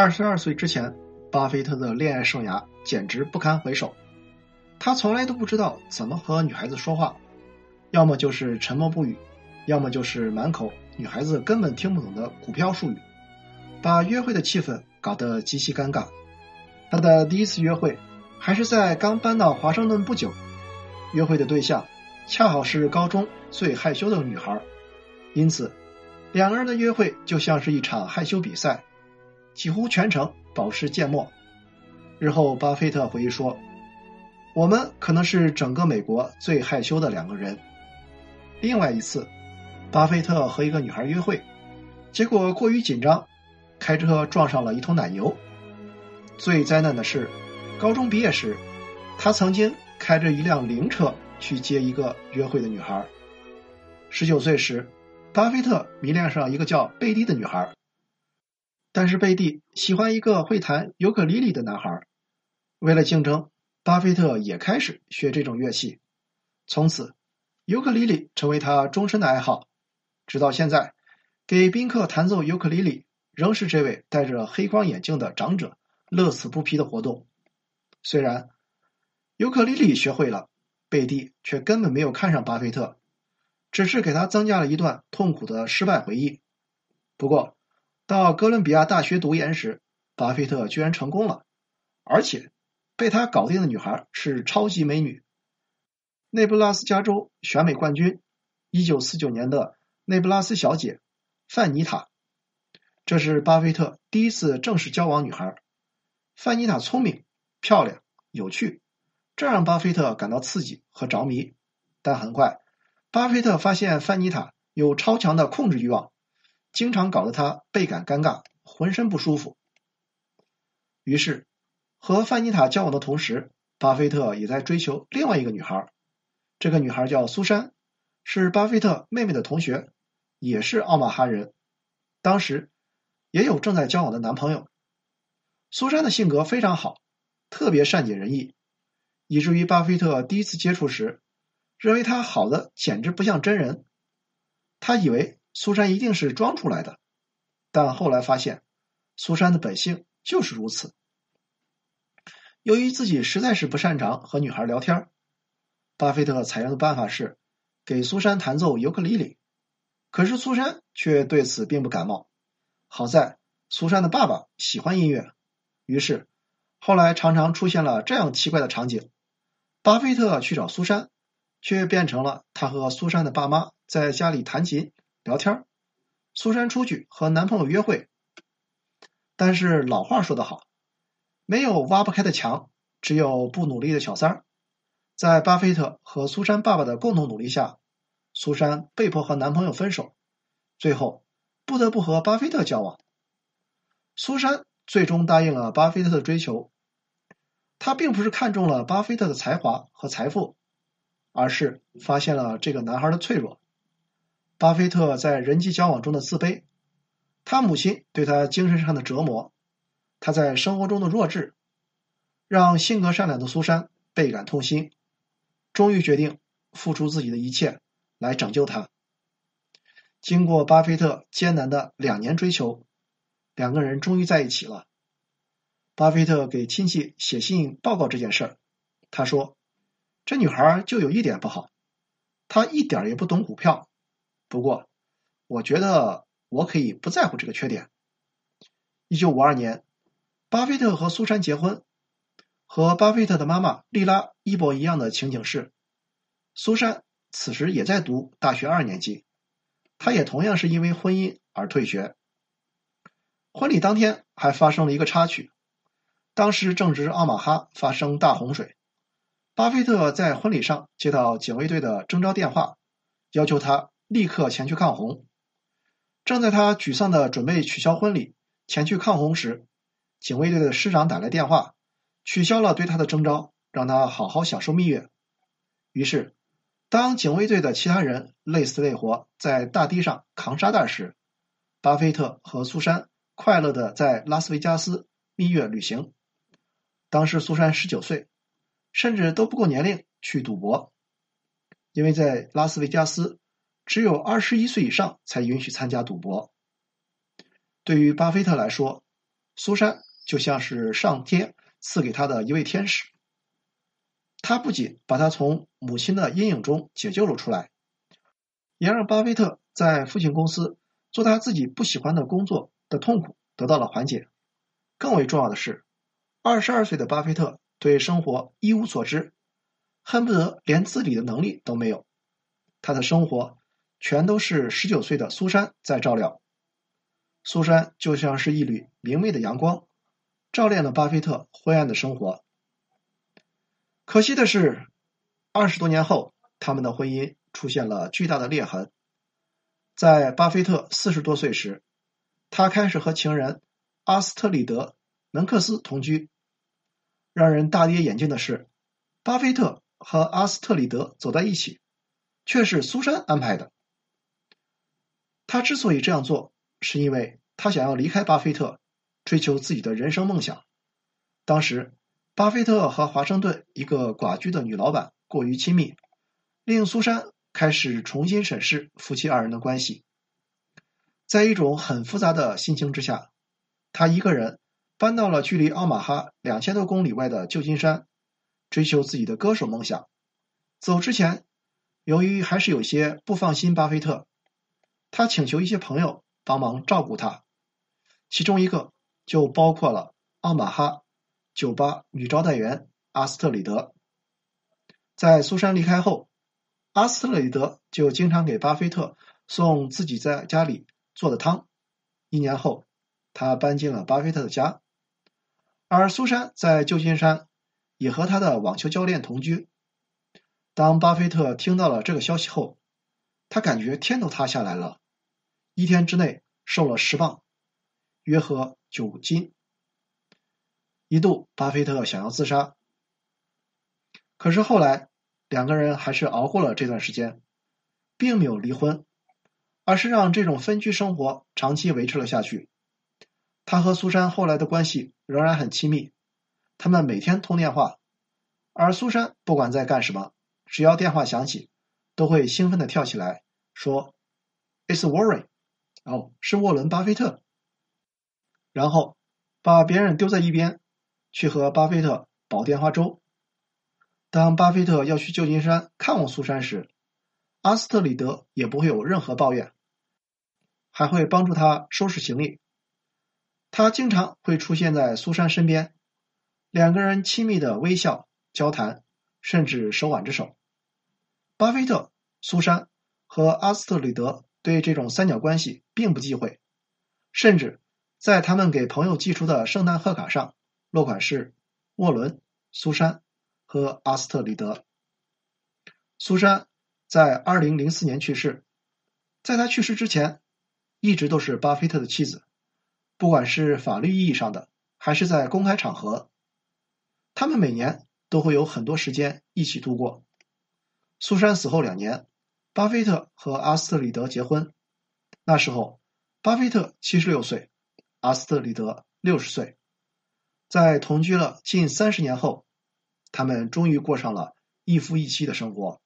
二十二岁之前，巴菲特的恋爱生涯简直不堪回首。他从来都不知道怎么和女孩子说话，要么就是沉默不语，要么就是满口女孩子根本听不懂的股票术语，把约会的气氛搞得极其尴尬。他的第一次约会还是在刚搬到华盛顿不久，约会的对象恰好是高中最害羞的女孩，因此两个人的约会就像是一场害羞比赛。几乎全程保持缄默。日后，巴菲特回忆说：“我们可能是整个美国最害羞的两个人。”另外一次，巴菲特和一个女孩约会，结果过于紧张，开车撞上了一头奶牛。最灾难的是，高中毕业时，他曾经开着一辆灵车去接一个约会的女孩。十九岁时，巴菲特迷恋上一个叫贝蒂的女孩。但是贝蒂喜欢一个会弹尤克里里的男孩，为了竞争，巴菲特也开始学这种乐器。从此，尤克里里成为他终身的爱好。直到现在，给宾客弹奏尤克里里仍是这位戴着黑框眼镜的长者乐此不疲的活动。虽然尤克里里学会了，贝蒂却根本没有看上巴菲特，只是给他增加了一段痛苦的失败回忆。不过，到哥伦比亚大学读研时，巴菲特居然成功了，而且被他搞定的女孩是超级美女——内布拉斯加州选美冠军、一九四九年的内布拉斯小姐范妮塔。这是巴菲特第一次正式交往女孩。范妮塔聪明、漂亮、有趣，这让巴菲特感到刺激和着迷。但很快，巴菲特发现范妮塔有超强的控制欲望。经常搞得他倍感尴尬，浑身不舒服。于是，和范妮塔交往的同时，巴菲特也在追求另外一个女孩。这个女孩叫苏珊，是巴菲特妹妹的同学，也是奥马哈人。当时也有正在交往的男朋友。苏珊的性格非常好，特别善解人意，以至于巴菲特第一次接触时，认为她好的简直不像真人。他以为。苏珊一定是装出来的，但后来发现，苏珊的本性就是如此。由于自己实在是不擅长和女孩聊天，巴菲特采用的办法是给苏珊弹奏尤克里里，可是苏珊却对此并不感冒。好在苏珊的爸爸喜欢音乐，于是后来常常出现了这样奇怪的场景：巴菲特去找苏珊，却变成了他和苏珊的爸妈在家里弹琴。聊天，苏珊出去和男朋友约会。但是老话说得好，没有挖不开的墙，只有不努力的小三儿。在巴菲特和苏珊爸爸的共同努力下，苏珊被迫和男朋友分手，最后不得不和巴菲特交往。苏珊最终答应了巴菲特的追求。她并不是看中了巴菲特的才华和财富，而是发现了这个男孩的脆弱。巴菲特在人际交往中的自卑，他母亲对他精神上的折磨，他在生活中的弱智，让性格善良的苏珊倍感痛心，终于决定付出自己的一切来拯救他。经过巴菲特艰难的两年追求，两个人终于在一起了。巴菲特给亲戚写信报告这件事儿，他说：“这女孩就有一点不好，她一点也不懂股票。”不过，我觉得我可以不在乎这个缺点。一九五二年，巴菲特和苏珊结婚。和巴菲特的妈妈莉拉一模一样的情景是，苏珊此时也在读大学二年级，她也同样是因为婚姻而退学。婚礼当天还发生了一个插曲，当时正值奥马哈发生大洪水，巴菲特在婚礼上接到警卫队的征召电话，要求他。立刻前去抗洪。正在他沮丧的准备取消婚礼，前去抗洪时，警卫队的师长打来电话，取消了对他的征召，让他好好享受蜜月。于是，当警卫队的其他人累死累活在大堤上扛沙袋时，巴菲特和苏珊快乐的在拉斯维加斯蜜月旅行。当时苏珊十九岁，甚至都不够年龄去赌博，因为在拉斯维加斯。只有二十一岁以上才允许参加赌博。对于巴菲特来说，苏珊就像是上天赐给他的一位天使。他不仅把他从母亲的阴影中解救了出来，也让巴菲特在父亲公司做他自己不喜欢的工作的痛苦得到了缓解。更为重要的是，二十二岁的巴菲特对生活一无所知，恨不得连自理的能力都没有。他的生活全都是十九岁的苏珊在照料。苏珊就像是一缕明媚的阳光，照亮了巴菲特灰暗的生活。可惜的是，二十多年后，他们的婚姻出现了巨大的裂痕。在巴菲特四十多岁时，他开始和情人阿斯特里德·门克斯同居。让人大跌眼镜的是，巴菲特和阿斯特里德走在一起，却是苏珊安排的。他之所以这样做，是因为他想要离开巴菲特，追求自己的人生梦想。当时。巴菲特和华盛顿一个寡居的女老板过于亲密，令苏珊开始重新审视夫妻二人的关系。在一种很复杂的心情之下，他一个人搬到了距离奥马哈两千多公里外的旧金山，追求自己的歌手梦想。走之前，由于还是有些不放心巴菲特，他请求一些朋友帮忙照顾他，其中一个就包括了奥马哈。酒吧女招待员阿斯特里德，在苏珊离开后，阿斯特里德就经常给巴菲特送自己在家里做的汤。一年后，他搬进了巴菲特的家，而苏珊在旧金山也和他的网球教练同居。当巴菲特听到了这个消息后，他感觉天都塌下来了，一天之内瘦了十磅，约合九斤。一度，巴菲特想要自杀，可是后来两个人还是熬过了这段时间，并没有离婚，而是让这种分居生活长期维持了下去。他和苏珊后来的关系仍然很亲密，他们每天通电话，而苏珊不管在干什么，只要电话响起，都会兴奋的跳起来说：“It's Warren，哦，是沃伦·巴菲特。”然后把别人丢在一边。去和巴菲特煲电话粥。当巴菲特要去旧金山看望苏珊时，阿斯特里德也不会有任何抱怨，还会帮助他收拾行李。他经常会出现在苏珊身边，两个人亲密的微笑、交谈，甚至手挽着手。巴菲特、苏珊和阿斯特里德对这种三角关系并不忌讳，甚至在他们给朋友寄出的圣诞贺卡上。落款是沃伦、苏珊和阿斯特里德。苏珊在二零零四年去世，在他去世之前，一直都是巴菲特的妻子，不管是法律意义上的，还是在公开场合，他们每年都会有很多时间一起度过。苏珊死后两年，巴菲特和阿斯特里德结婚，那时候巴菲特七十六岁，阿斯特里德六十岁。在同居了近三十年后，他们终于过上了一夫一妻的生活。